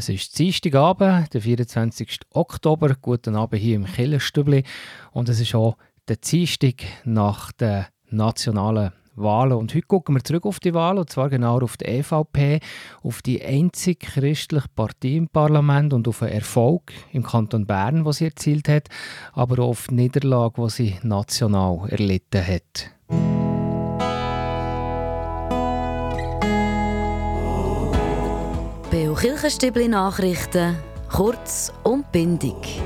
Es ist Dienstagabend, der 24. Oktober. Guten Abend hier im Killerstübli. Und es ist auch der Dienstag nach den nationalen Wahlen. Und heute gucken wir zurück auf die Wahl, und zwar genau auf die EVP, auf die einzige christliche Partei im Parlament und auf den Erfolg im Kanton Bern, was sie erzielt hat, aber auch auf die Niederlage, die sie national erlitten hat. Beo Kirchenstübli Nachrichten, kurz und bindig.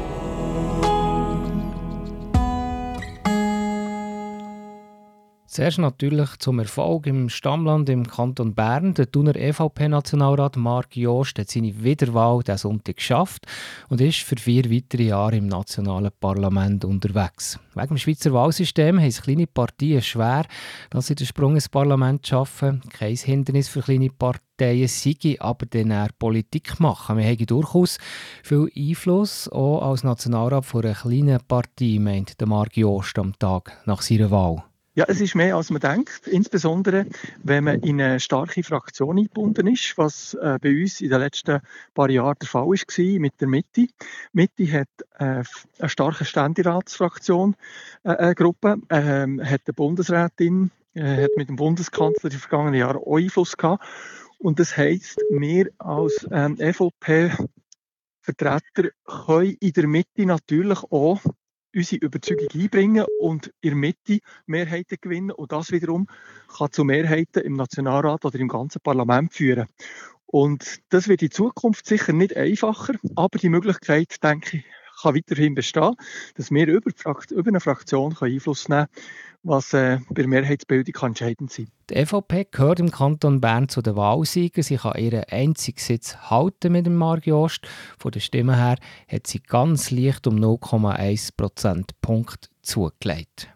Zuerst natürlich zum Erfolg im Stammland im Kanton Bern. Der Thuner EVP-Nationalrat Marc Jost hat seine Wiederwahl diesen Sonntag geschafft und ist für vier weitere Jahre im nationalen Parlament unterwegs. Wegen dem Schweizer Wahlsystem haben es kleine Partien schwer, dass sie den Sprung ins Parlament schaffen. Kein Hindernis für kleine Parteien sei aber dann Politik machen. Wir haben durchaus viel Einfluss, auch als Nationalrat von einer kleinen Partei, meint der Marc Jost am Tag nach seiner Wahl. Ja, es ist mehr als man denkt, insbesondere wenn man in eine starke Fraktion eingebunden ist, was äh, bei uns in den letzten paar Jahren der Fall war mit der Mitte. Mitte hat äh, eine starke Ständeratsfraktion, äh, eine Gruppe, ähm, hat eine Bundesrätin, äh, hat mit dem Bundeskanzler die vergangenen Jahre auch Einfluss gehabt. Und das heisst, wir als ähm, EVP-Vertreter können in der Mitte natürlich auch unsere Überzeugung einbringen und in der Mitte Mehrheiten gewinnen. Und das wiederum kann zu Mehrheiten im Nationalrat oder im ganzen Parlament führen. Und das wird in Zukunft sicher nicht einfacher, aber die Möglichkeit, denke ich, kann weiterhin bestehen, dass wir über, über eine Fraktion Einfluss nehmen können, was äh, bei der Mehrheitsbildung kann entscheidend sein Die EVP gehört im Kanton Bern zu den Wahlsiegern. Sie kann ihren einzigen Sitz halten mit dem Marc Jost. Von der Stimme her hat sie ganz leicht um 0,1 Prozentpunkt zugelegt.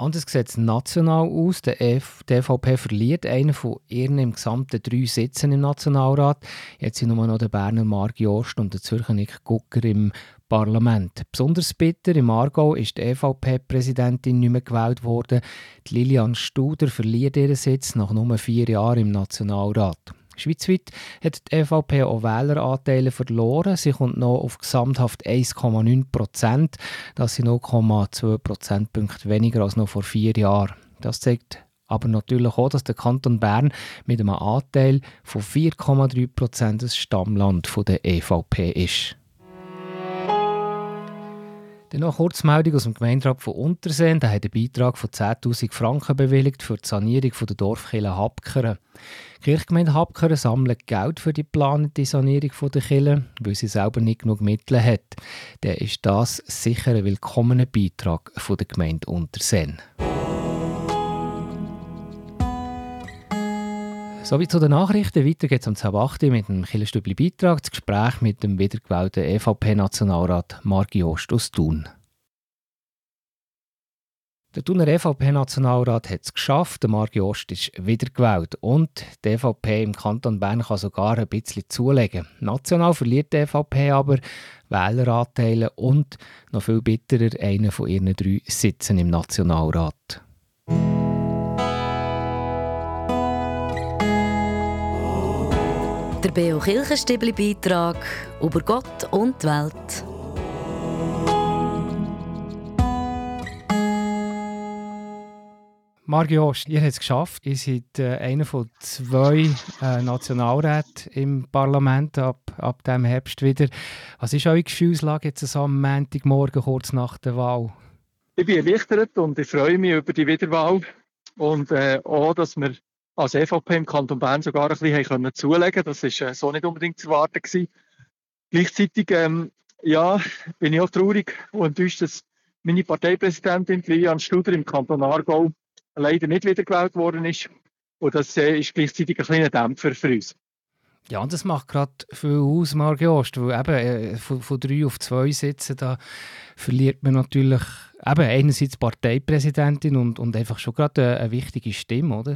Anders sieht es national aus. Die DVP verliert einen von ihren im gesamten drei Sitzen im Nationalrat. Jetzt sind nur noch der Berner Marc Jost und der Zürcher Nick Gucker im Parlament. Besonders bitter im Aargau ist die EVP-Präsidentin nicht mehr gewählt worden. Die Lilian Studer verliert ihren Sitz nach nur vier Jahren im Nationalrat. Schweizweit hat die EVP auch Wähleranteile verloren. Sie kommt noch auf gesamthaft 1,9 Prozent. Das sind 0,2 Prozentpunkte weniger als noch vor vier Jahren. Das zeigt aber natürlich auch, dass der Kanton Bern mit einem Anteil von 4,3 Prozent das Stammland der EVP ist. Dann noch Kurzmeldung aus dem Gemeinderat von Unterseen. Der hat einen Beitrag von 10.000 Franken bewilligt für die Sanierung der Dorfkirche Habkeren. Die Kirchgemeinde Habkeren sammelt Geld für die geplante Sanierung der Kirche, weil sie selber nicht genug Mittel hat. Dann ist das sicher ein willkommener Beitrag von der Gemeinde Unterseen. Sowie zu den Nachrichten. Weiter geht es um 10.8 mit dem Killerstübli Beitrag, das Gespräch mit dem wiedergewählten EVP-Nationalrat Marc Jost aus Thun. Der Thuner EVP-Nationalrat hat es geschafft, der Marc Jost ist wiedergewählt und die EVP im Kanton Bern kann sogar ein bisschen zulegen. National verliert die EVP aber Wähleranteile und, noch viel bitterer, einen von ihren drei Sitzen im Nationalrat. Der Beo Kirchenstibli Beitrag über Gott und die Welt. Mario, ihr habt es geschafft. Ihr seid äh, einer von zwei äh, Nationalräten im Parlament ab, ab dem Herbst wieder. Was ist eure Gefühlslage jetzt am Montagmorgen kurz nach der Wahl? Ich bin erleichtert und ich freue mich über die Wiederwahl und äh, auch, dass wir als EVP im Kanton Bern sogar ein bisschen können zulegen Das war äh, so nicht unbedingt zu erwarten. Gewesen. Gleichzeitig ähm, ja, bin ich auch traurig und enttäuscht, dass meine Parteipräsidentin Lilian Studer im Kanton Aargau leider nicht wiedergewählt worden ist. Und das äh, ist gleichzeitig ein kleiner Dämpfer für uns. Ja, und das macht gerade viel aus, Marc Jost, weil eben äh, von, von, drei auf zwei Sitzen, da verliert man natürlich eben einerseits Parteipräsidentin und, und einfach schon gerade eine, eine wichtige Stimme, oder?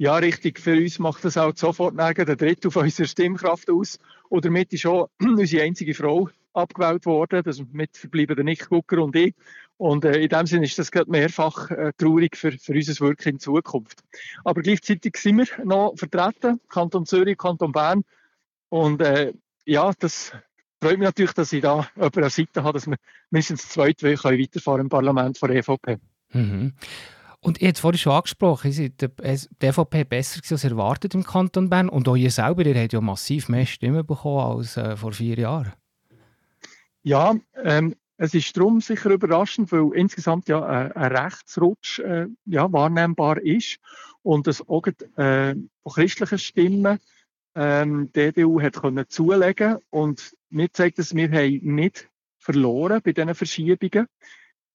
Ja, richtig. Für uns macht das auch sofort nirgends der Drittel von unserer Stimmkraft aus. Und damit ist auch unsere einzige Frau abgewählt worden. Das mit verbleiben der Nick Gucker und ich. Und äh, in dem Sinne ist das gerade mehrfach äh, traurig für, für unser Wirken in Zukunft. Aber gleichzeitig sind wir noch vertreten, Kanton Zürich, Kanton Bern. Und äh, ja, das freut mich natürlich, dass ich da jemanden an Seite habe, dass wir mindestens zwei, zwei können weiterfahren im Parlament von der EVP. Mhm. Und ihr habt es vorhin schon angesprochen, ist die EVP besser als erwartet im Kanton Bern. Und auch ihr selber, ihr habt ja massiv mehr Stimmen bekommen als äh, vor vier Jahren. Ja, ähm, es ist darum sicher überraschend, weil insgesamt ja ein, ein Rechtsrutsch äh, ja, wahrnehmbar ist. Und es auch äh, von christlichen Stimmen ähm, die EDU hat können zulegen. Und mir zeigt es, wir haben nicht verloren bei diesen Verschiebungen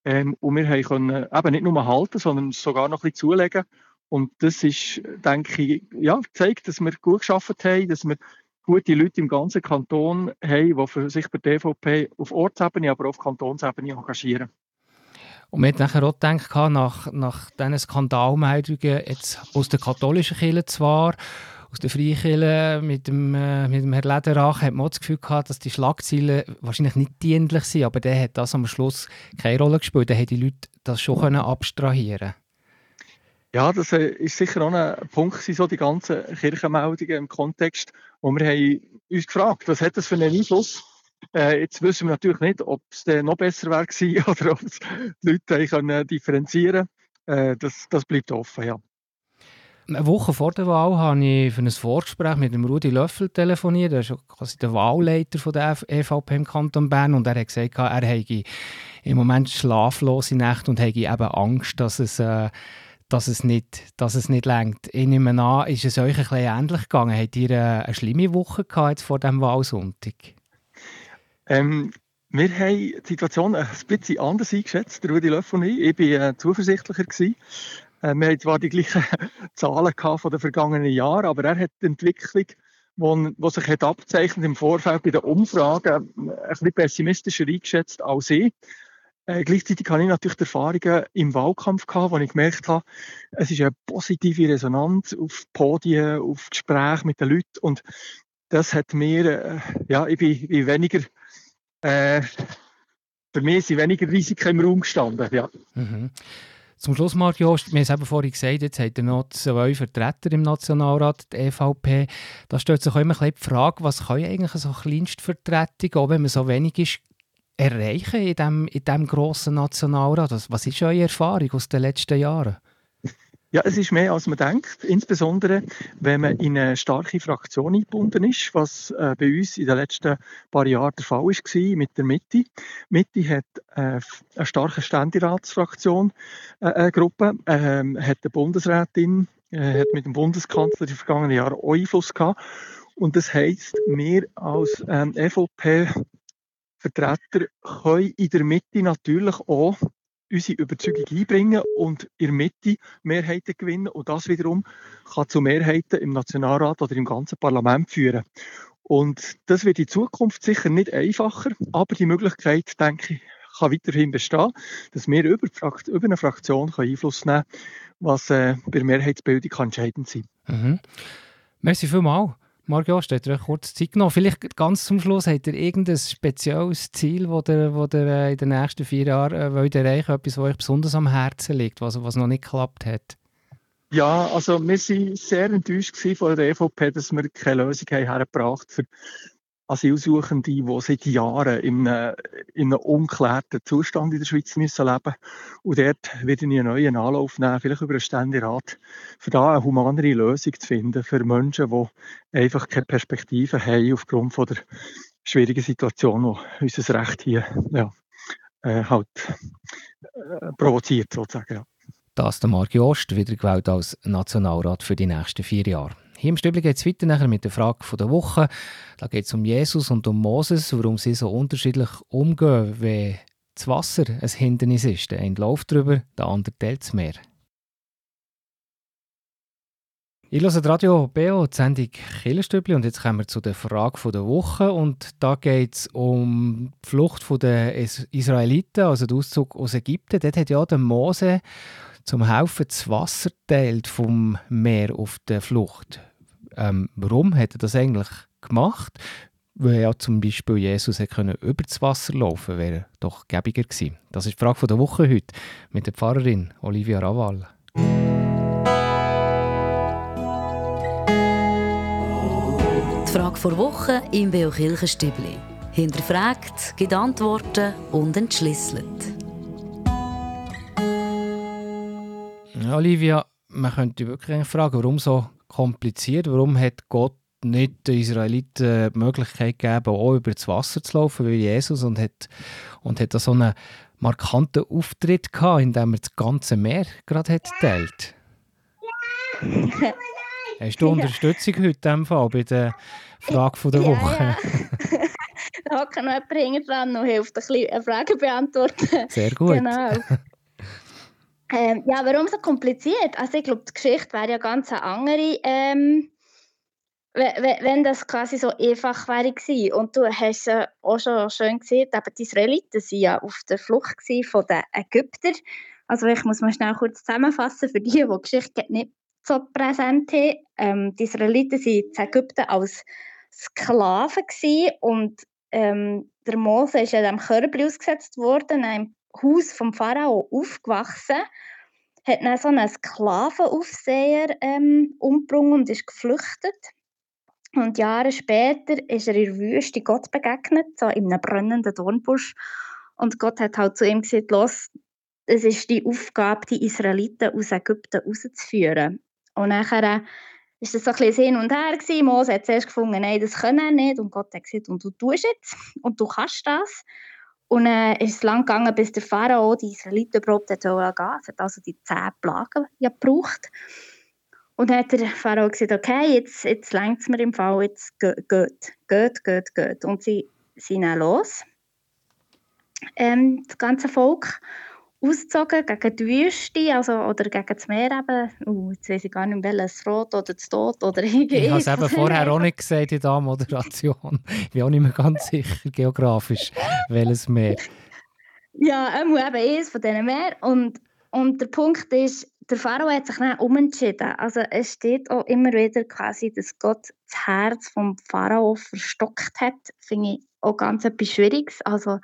ähm, und wir haben können eben nicht nur halten, sondern sogar noch ein bisschen zulegen und das ist, denke ich, ja, zeigt, dass wir gut geschafft haben, dass wir gute Leute im ganzen Kanton haben, die für sich bei der DVP auf Ortsebene, aber auch auf Kantonsebene engagieren. Und hat nachher auch gedacht, nach, nach diesen Skandalmeldungen jetzt aus der katholischen Kirche zwar, aus der Freikirche mit dem, äh, mit dem Herrn Lederach, hat man das Gefühl gehabt, dass die Schlagzeilen wahrscheinlich nicht dienlich sind, aber der hat das am Schluss keine Rolle gespielt. Da haben die Leute das schon können abstrahieren ja, das äh, ist sicher auch ein Punkt, so die ganzen Kirchenmeldungen im Kontext, wo wir haben uns gefragt, was hat das für einen Einfluss? Äh, jetzt wissen wir natürlich nicht, ob es noch besser wäre oder ob die Leute können differenzieren äh, das, das bleibt offen, ja. Eine Woche vor der Wahl habe ich für ein Vorgespräch mit dem Rudi Löffel telefoniert. Er ist quasi der Wahlleiter von der EVP im Kanton Bern und er hat gesagt, er habe im Moment schlaflose Nächte und habe eben Angst, dass es äh, dass es nicht, dass es nicht längt. Ich nehme an, ist es euch ein bisschen ähnlich gegangen? Habt ihr eine, eine schlimme Woche gehabt vor dem Wahlsonntag? Ähm, wir haben die Situation ein bisschen anders eingeschätzt, Rudi Löffel und ich. Ich war äh, zuversichtlicher. Gewesen. Äh, wir hatten zwar die gleichen Zahlen von den vergangenen Jahren, aber er hat die Entwicklung, die sich hat abzeichnet im Vorfeld bei den Umfragen, ein bisschen pessimistischer eingeschätzt als ich. Äh, gleichzeitig hatte ich natürlich die Erfahrungen im Wahlkampf gehabt, wo ich gemerkt habe, es ist eine positive Resonanz auf Podien, auf Gespräche mit den Leuten und das hat mir, äh, ja, ich bin, bin weniger, äh, für mich sind weniger Risiken im Raum gestanden, ja. Mhm. Zum Schluss, Marc Jost, wir haben es eben vorhin gesagt, jetzt hat er noch zwei Vertreter im Nationalrat, die EVP. Da stellt sich auch immer die Frage, was kann eigentlich so Kleinstvertretung, auch wenn man so wenig ist, erreichen in diesem in dem grossen Nationalrat? Was ist eure Erfahrung aus den letzten Jahren? Ja, es ist mehr, als man denkt. Insbesondere, wenn man in eine starke Fraktion eingebunden ist, was äh, bei uns in den letzten paar Jahren der Fall war mit der Mitte. Mitte hat äh, eine starke Ständeratsfraktion, äh, eine Gruppe, ähm, hat eine Bundesrätin, äh, hat mit dem Bundeskanzler die vergangenen Jahre auch Einfluss gehabt. Und das heisst, wir als ähm, EVP Vertreter können in der Mitte natürlich auch unsere Überzeugung einbringen und in der Mitte Mehrheiten gewinnen. Und das wiederum kann zu Mehrheiten im Nationalrat oder im ganzen Parlament führen. Und das wird in Zukunft sicher nicht einfacher, aber die Möglichkeit, denke ich, kann weiterhin bestehen, dass wir über, über eine Fraktion Einfluss nehmen können, was äh, bei der Mehrheitsbildung entscheidend sein kann. Mhm. Merci vielmals. Marco, steht ihr kurz Zeit genommen. Vielleicht ganz zum Schluss, habt ihr irgendein spezielles Ziel, das ihr, das ihr äh, in den nächsten vier Jahren äh, wollt erreichen wollt? Etwas, was euch besonders am Herzen liegt, was, was noch nicht geklappt hat? Ja, also wir waren sehr enttäuscht von der EVP, dass wir keine Lösung haben hergebracht für Asylsuchende, die seit Jahren in einem, in einem unklärten Zustand in der Schweiz müssen leben Und dort werde ich einen neuen Anlauf nehmen, vielleicht über einen Ständerat, für da eine humanere Lösung zu finden für Menschen, die einfach keine Perspektive haben aufgrund von der schwierigen Situation, die unser Recht hier ja, äh, halt äh, provoziert sozusagen. Ja. Das ist der Marc Jost, wieder gewählt als Nationalrat für die nächsten vier Jahre. Hier im Stübli geht es weiter nachher mit der Frage der Woche. Da geht es um Jesus und um Moses, warum sie so unterschiedlich umgehen, wenn das Wasser ein Hindernis ist. Der eine läuft drüber, der andere teilt es mehr. Ich höre Radio BO, die Sendung Killerstübli und jetzt kommen wir zu der Frage der Woche und da geht es um die Flucht der Israeliten, also den Auszug aus Ägypten. Dort hat ja der Mose zum Helfen das Wasser teilt vom Meer auf der Flucht. Ähm, warum hat er das eigentlich gemacht? weil ja zum Beispiel Jesus hätte über das Wasser laufen wäre doch gäbiger gewesen. Das ist die Frage der Woche heute mit der Pfarrerin Olivia Raval. Die Frage vor Woche im Beo Kirchenstübli. Hinterfragt, gibt Antworten und entschlüsselt. Olivia, man könnte wirklich fragen, warum so kompliziert? Warum hat Gott nicht den Israeliten die Möglichkeit gegeben, auch über das Wasser zu laufen wie Jesus und hat, und hat da so einen markanten Auftritt gehabt, in dem er das ganze Meer gerade hat geteilt. Hast du Unterstützung heute in dem Fall bei der Frage der Woche? Ja, ja. da hockt noch jemand dran und hilft ein bisschen eine Frage beantworten. Sehr gut. Genau. Ähm, ja, warum so kompliziert? Also ich glaube, die Geschichte wäre ja ganz eine andere, ähm, wenn das quasi so einfach wäre gewesen. Und du hast ja auch schon schön gesehen, eben die Israeliten waren ja auf der Flucht von den Ägyptern. Also ich muss mal schnell kurz zusammenfassen für die, die die Geschichte nicht so präsent haben. Ähm, die Israeliten waren in Ägypten als Sklaven und ähm, der Mose ist in diesem Körbel ausgesetzt worden, Haus vom Pharao aufgewachsen, hat dann so einen Sklavenaufseher ähm, umgebracht und ist geflüchtet. Und Jahre später ist er in der Wüste Gott begegnet, so in einem brennenden Dornbusch. Und Gott hat halt zu ihm gesagt, los, es ist die Aufgabe, die Israeliten aus Ägypten rauszuführen. Und nachher war das so ein bisschen hin und her. Gewesen. Mose hat zuerst gefunden, nein, das kann er nicht. Und Gott hat gesagt, und du tust jetzt und du kannst das. Und äh, ist es lang gegangen, bis der Pharao die Israeliten überhaupt gehen. Es hat also die zehn Plagen ja gebraucht. Und dann hat der Pharao gesagt, okay, jetzt, jetzt längt es mir im Fall, jetzt geht, geht, geht, geht, geht. Und sie sind dann los, ähm, das ganze Volk ausgezogen gegen die Wüste also, oder gegen das Meer eben. Uh, jetzt weiß ich gar nicht welches Rot oder das Tod oder irgendwie. Ich habe es eben vorher auch nicht gesagt in der Moderation. Ich bin auch nicht mehr ganz sicher geografisch, welches Meer. Ja, ähm, eben eines von diesen Meer. Und, und der Punkt ist, der Pharao hat sich dann umentschieden. Also es steht auch immer wieder quasi, dass Gott das Herz vom Pharao verstockt hat. Finde ich auch ganz etwas Schwieriges. Also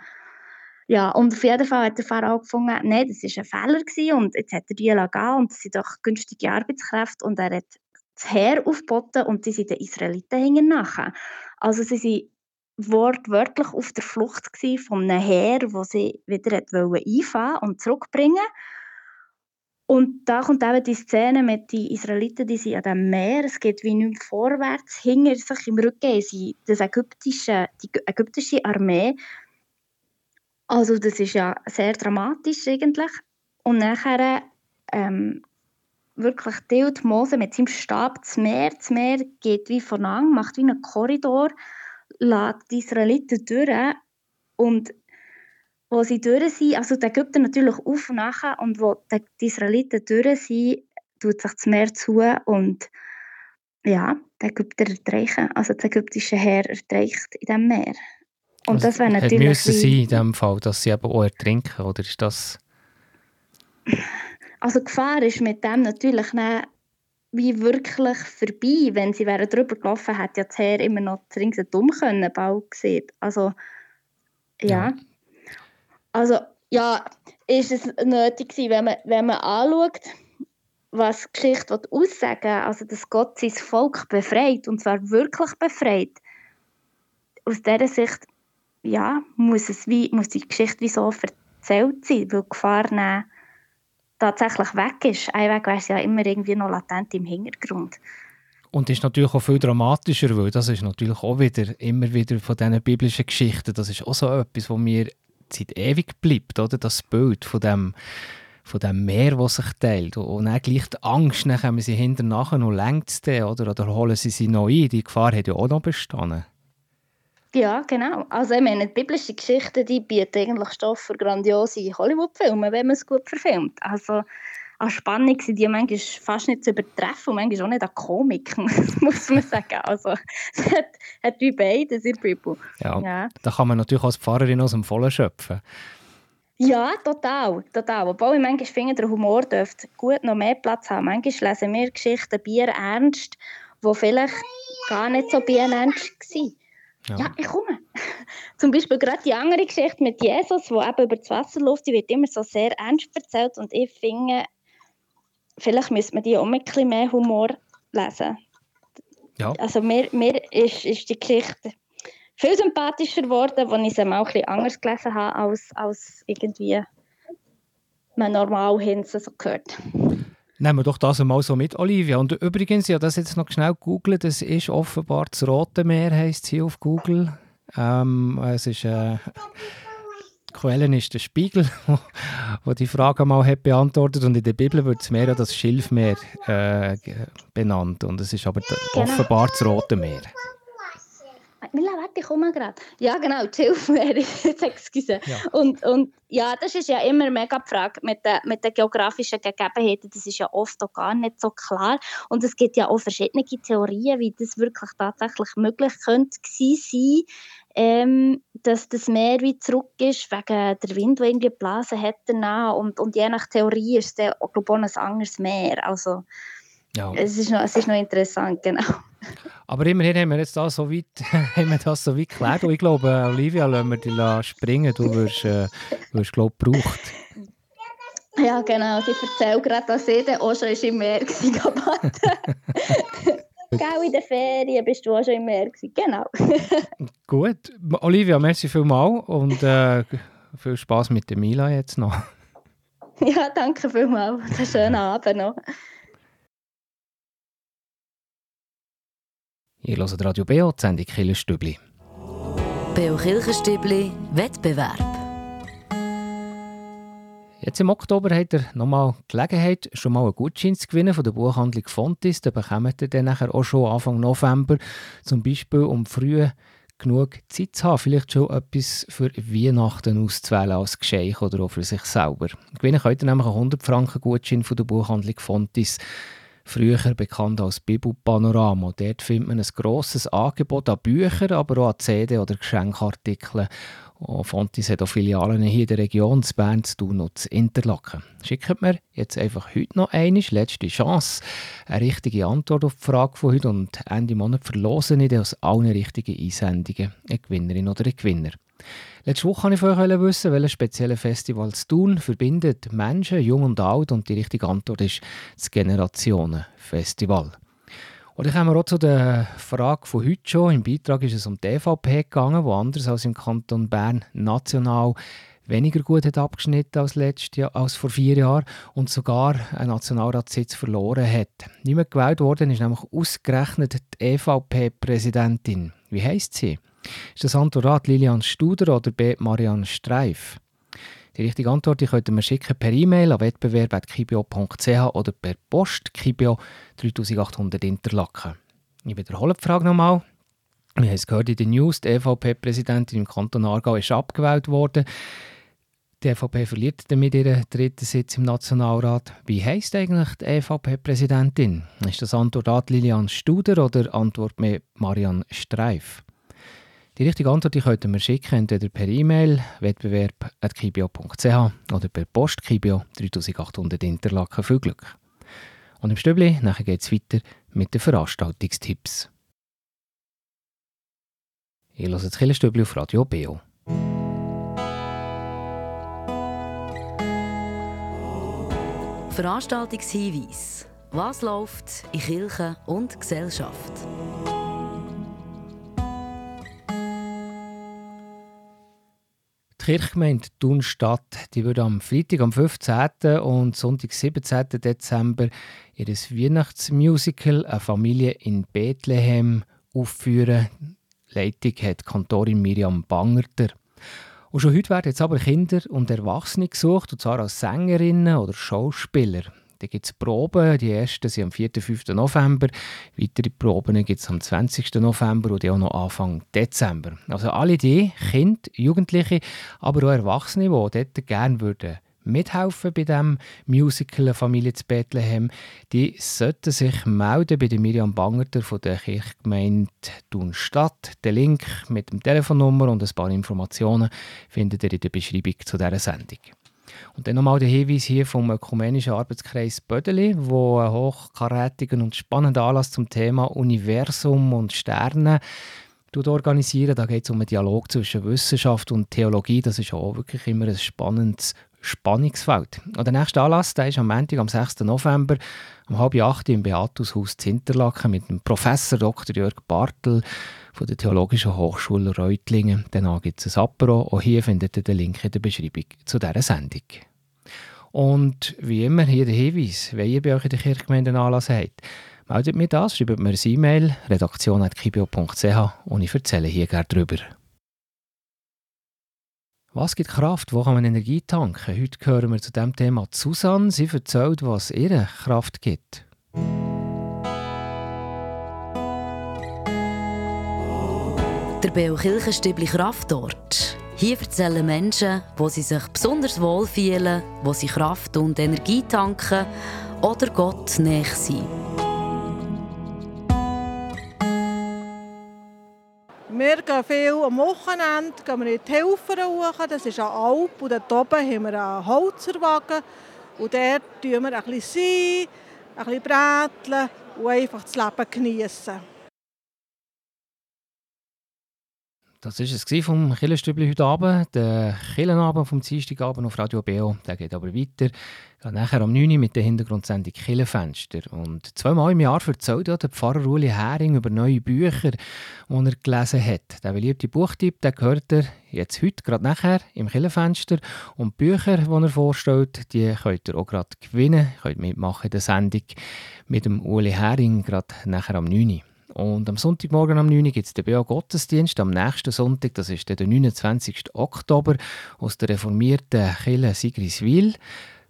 ja, und auf jeden Fall hat der Pharao gefunden, nein, das war ein Fehler gewesen und jetzt hat er die gehen und das sind doch günstige Arbeitskräfte und er hat das Heer aufgeboten und die sind den Israeliten hingen nachher. Also sie sind wortwörtlich auf der Flucht von einem Heer, wo sie wieder einfahren und zurückbringen und da kommt eben die Szene mit den Israeliten, die sind an dem Meer, es geht wie nicht vorwärts, hinter sich im Rücken sie das ägyptische, die ägyptische Armee. Also das ist ja sehr dramatisch eigentlich. Und nachher ähm, wirklich teilt Mose mit seinem Stab das Meer. Das Meer geht wie voran, macht wie einen Korridor, lässt die Israeliten durch und wo sie durch sind, also die Ägypter natürlich auf und nachher, und wo die Israeliten durch sind, tut sich das Meer zu und ja, die Ägypter ertreichen, also das ägyptische Heer ertreicht in diesem Meer. Und also das wäre natürlich... Müssen sie in dem Fall, dass sie eben auch ertrinken, oder ist das... Also die Gefahr ist mit dem natürlich nicht wie wirklich vorbei. Wenn sie wären drüber gelaufen, hätte ja das Heer immer noch ringsherum können, bald gesehen. Also, ja. ja. Also ja, ist es nötig gewesen, wenn man, wenn man anschaut, was die Geschichte aussagen also dass Gott sein Volk befreit, und zwar wirklich befreit. Aus dieser Sicht, ja, muss, es wie, muss die Geschichte wie so erzählt sein, weil die Gefahr tatsächlich weg ist. Ein Weg wäre ja immer irgendwie noch latent im Hintergrund. Und ist natürlich auch viel dramatischer, weil das ist natürlich auch wieder immer wieder von diesen biblischen Geschichten, das ist auch so etwas, wo wir Zeit ewig bleibt, oder? Das Bild von dem, von dem Meer, das sich teilt. Und dann gleich die Angst, dann kommen sie hinterher nachher noch längst oder? oder holen sie sie noch ein. Die Gefahr hat ja auch noch bestanden. Ja, genau. Also ich meine, die biblischen Geschichten, die bieten eigentlich Stoff für grandiose Hollywood-Filme, wenn man es gut verfilmt. Also an Spannung sind die manchmal fast nicht zu übertreffen und manchmal auch nicht an Komik, muss man sagen. Also es hat, hat wie beides in Bibel. Ja, ja, da kann man natürlich als Pfarrerin aus dem Vollen schöpfen. Ja, total, total. Obwohl ich manchmal finde, der Humor dürfte gut noch mehr Platz haben. Manchmal lesen wir Geschichten Bier ernst, die vielleicht gar nicht so Bier ernst waren. Ja, ja ich komme. Zum Beispiel gerade die andere Geschichte mit Jesus, die eben über das Wasser läuft, die wird immer so sehr ernst erzählt und ich finde, vielleicht müsste man die auch mit ein bisschen mehr Humor lesen. Ja. Also mir, mir ist, ist die Geschichte viel sympathischer geworden, als ich sie mal ein bisschen anders gelesen habe, als, als irgendwie man normal hin so gehört. Nehmen wir doch das einmal so mit, Olivia. Und übrigens, ja, das jetzt noch schnell googeln, das ist offenbar das Rote Meer, heisst es hier auf Google. Ähm, es ist, äh, die Quelle ist der Spiegel, wo, die Frage mal hat beantwortet und in der Bibel wird das Meer das Schilfmeer äh, benannt und es ist aber genau. offenbar das Rote Meer. Mila, warte, ich komme gerade. Ja, genau, die Schilfmeer, excuse. Ja. Und, und ja, das ist ja immer mega die Frage mit den, mit den geografischen Gegebenheiten. Das ist ja oft auch gar nicht so klar. Und es gibt ja auch verschiedene Theorien, wie das wirklich tatsächlich möglich könnte sein, ähm, dass das Meer wie zurück ist, wegen der Wind, der irgendwie geblasen hat danach. Und, und je nach Theorie ist es auch, glaube ich, ein anderes Meer. Also, ja. es, ist noch, es ist noch interessant, genau. Aber immerhin haben wir jetzt da so weit, haben wir das so weit geklärt. Und ich glaube, Olivia, lassen wir dich springen. Du wirst, äh, wirst glaube ich, gebraucht. Ja, genau. Sie erzählt gerade, dass dann auch schon im Meer war. Gell, in den Ferien bist du auch schon im Meer. Genau. Gut. Olivia, merci vielmals und äh, viel Spaß mit der Mila jetzt noch. Ja, danke vielmals. Einen schönen Abend noch. Ihr hört Radio BO, die Sendung Killerstübli. BO Kirchenstübli Wettbewerb. Jetzt im Oktober habt ihr nochmal Gelegenheit, schon mal einen Gutschein zu gewinnen von der Buchhandlung Fontis. Da bekommt ihr dann nachher auch schon Anfang November, zum Beispiel um früh genug Zeit zu haben, vielleicht schon etwas für Weihnachten auszuwählen als Geschenk oder auch für sich selber. Gewinnen könnt ihr nämlich einen 100 Franken Gutschein von der Buchhandlung Fontis früher bekannt als Bibelpanorama. Dort findet man ein grosses Angebot an Büchern, aber auch an CD- oder Geschenkartikeln. Und Fontis hat auch Filialen hier in der Region, zu Bern, zu zu Interlaken. Schickt mir jetzt einfach heute noch eine letzte Chance, eine richtige Antwort auf die Frage von heute und Ende Monat verlosen ich aus allen richtigen Einsendungen eine Gewinnerin oder einen Gewinner. Letzte Woche wollte ich von euch wissen, welches spezielle Festival zu tun verbindet Menschen, jung und alt. Und die richtige Antwort ist das Generationenfestival. Und ich komme auch zu der Frage von heute schon. Im Beitrag ist es um die EVP gegangen, wo anders als im Kanton Bern national weniger gut hat abgeschnitten als, letztes Jahr, als vor vier Jahren und sogar einen Nationalratssitz verloren hat. Mehr gewählt worden ist nämlich ausgerechnet die EVP-Präsidentin. Wie heißt sie? Ist das Antwort Lilian Studer oder B Marianne Streif? Die richtige Antwort die könnt ihr mir schicken per E-Mail an wettbewerb.kibio.ch oder per Post Kibio 3800 Interlaken. Ich wiederhole die Frage nochmal. Wir haben es gehört in den News, die EVP-Präsidentin im Kanton Aargau ist abgewählt worden. Die EVP verliert damit ihren dritten Sitz im Nationalrat. Wie heisst eigentlich die EVP-Präsidentin? Ist das Antwort A Lilian Studer oder Antwort mehr Marianne Streif? Die richtige Antwort die könnt ihr mir schicken, entweder per E-Mail wettbewerb.kibio.ch oder per Post Kibio 3800 Interlaken. Viel Glück! Und im Stübli geht es weiter mit den Veranstaltungstipps. Ihr hört das Killerstübli auf Radio Beo. Veranstaltungshinweis. Was läuft in Kirche und Gesellschaft? Kirchgemeinde Thunstadt, die würde am Freitag, am 15. und Sonntag, 17. Dezember ihr Weihnachtsmusical «Eine Familie in Bethlehem» aufführen. Leitung hat Kantorin Miriam Bangerter. Und schon heute werden jetzt aber Kinder und Erwachsene gesucht, und zwar als Sängerinnen oder Schauspieler. Da gibt es Proben, die ersten sind am 4. und 5. November, weitere Proben gibt es am 20. November und auch noch Anfang Dezember. Also alle die, Kinder, Jugendliche, aber auch Erwachsene, die dort gerne würden mithelfen bei dem Musical Familie zu Bethlehem, die sollten sich melden bei der Miriam Bangerter von der Kirchgemeinde Thunstadt. Den Link mit dem Telefonnummer und ein paar Informationen findet ihr in der Beschreibung zu dieser Sendung. Und dann nochmal der Hinweis hier vom Ökumenischen Arbeitskreis Bödeli, wo einen hochkarätigen und spannenden Anlass zum Thema Universum und Sterne organisieren. Da geht es um einen Dialog zwischen Wissenschaft und Theologie. Das ist auch wirklich immer ein spannendes Spannungsfeld. Und der nächste Anlass der ist am Montag, am 6. November, um halb acht im Beatushaus Zinterlaken mit dem Professor Dr. Jörg Bartel von der Theologischen Hochschule Reutlingen. Danach gibt es ein Apero. Auch hier findet ihr den Link in der Beschreibung zu dieser Sendung. Und wie immer hier der Hinweis, wenn ihr bei euch in der Kirchgemeinde einen Anlass habt, meldet mir das, schreibt mir ein E-Mail, redaktion.kibio.ch und ich erzähle hier gerne darüber. Was gibt Kraft? Wo kann man Energie tanken? Heute hören wir zu diesem Thema Susanne. Sie erzählt, was ihre Kraft gibt. Der Beo Kirchenstübli Kraftort. Hier erzählen Menschen, wo sie sich besonders wohl fühlen, wo sie Kraft und Energie tanken oder Gott näher sind. Viel am Wochenende gehen wir in die Helfer hoch. Das ist eine Alp. Und dort oben haben wir einen Holzerwagen. Und dort tun wir ein bisschen sein, ein bisschen bräteln und einfach das Leben genießen. Das war es vom Killenstübli heute Abend. Der Killenabend vom Dienstagabend auf Radio BO. Der geht aber weiter. Geht nachher am 9 Uhr mit der Hintergrundsendung Killenfenster. Und zweimal im Jahr erzählt ja der Pfarrer Uli Hering über neue Bücher, die er gelesen hat. Der beliebte Buchtipp den gehört er jetzt heute, gerade nachher, im Killenfenster. Und die Bücher, die er vorstellt, die könnt ihr auch gerade gewinnen. Könnt mitmachen in der Sendung mit dem Uli Hering, gerade nachher am 9 Uhr. Und am Sonntagmorgen am 9 Uhr gibt es den BA-Gottesdienst. Am nächsten Sonntag, das ist der 29. Oktober, aus der reformierten Kirche Sigriswil.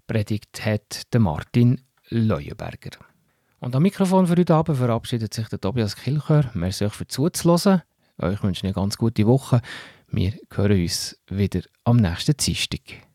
Predigt hat der Martin Leuenberger. Und am Mikrofon für heute Abend verabschiedet sich der Tobias Kilchör. Merci euch für zuzuhören. Euch wünsche eine ganz gute Woche. Wir hören uns wieder am nächsten Dienstag.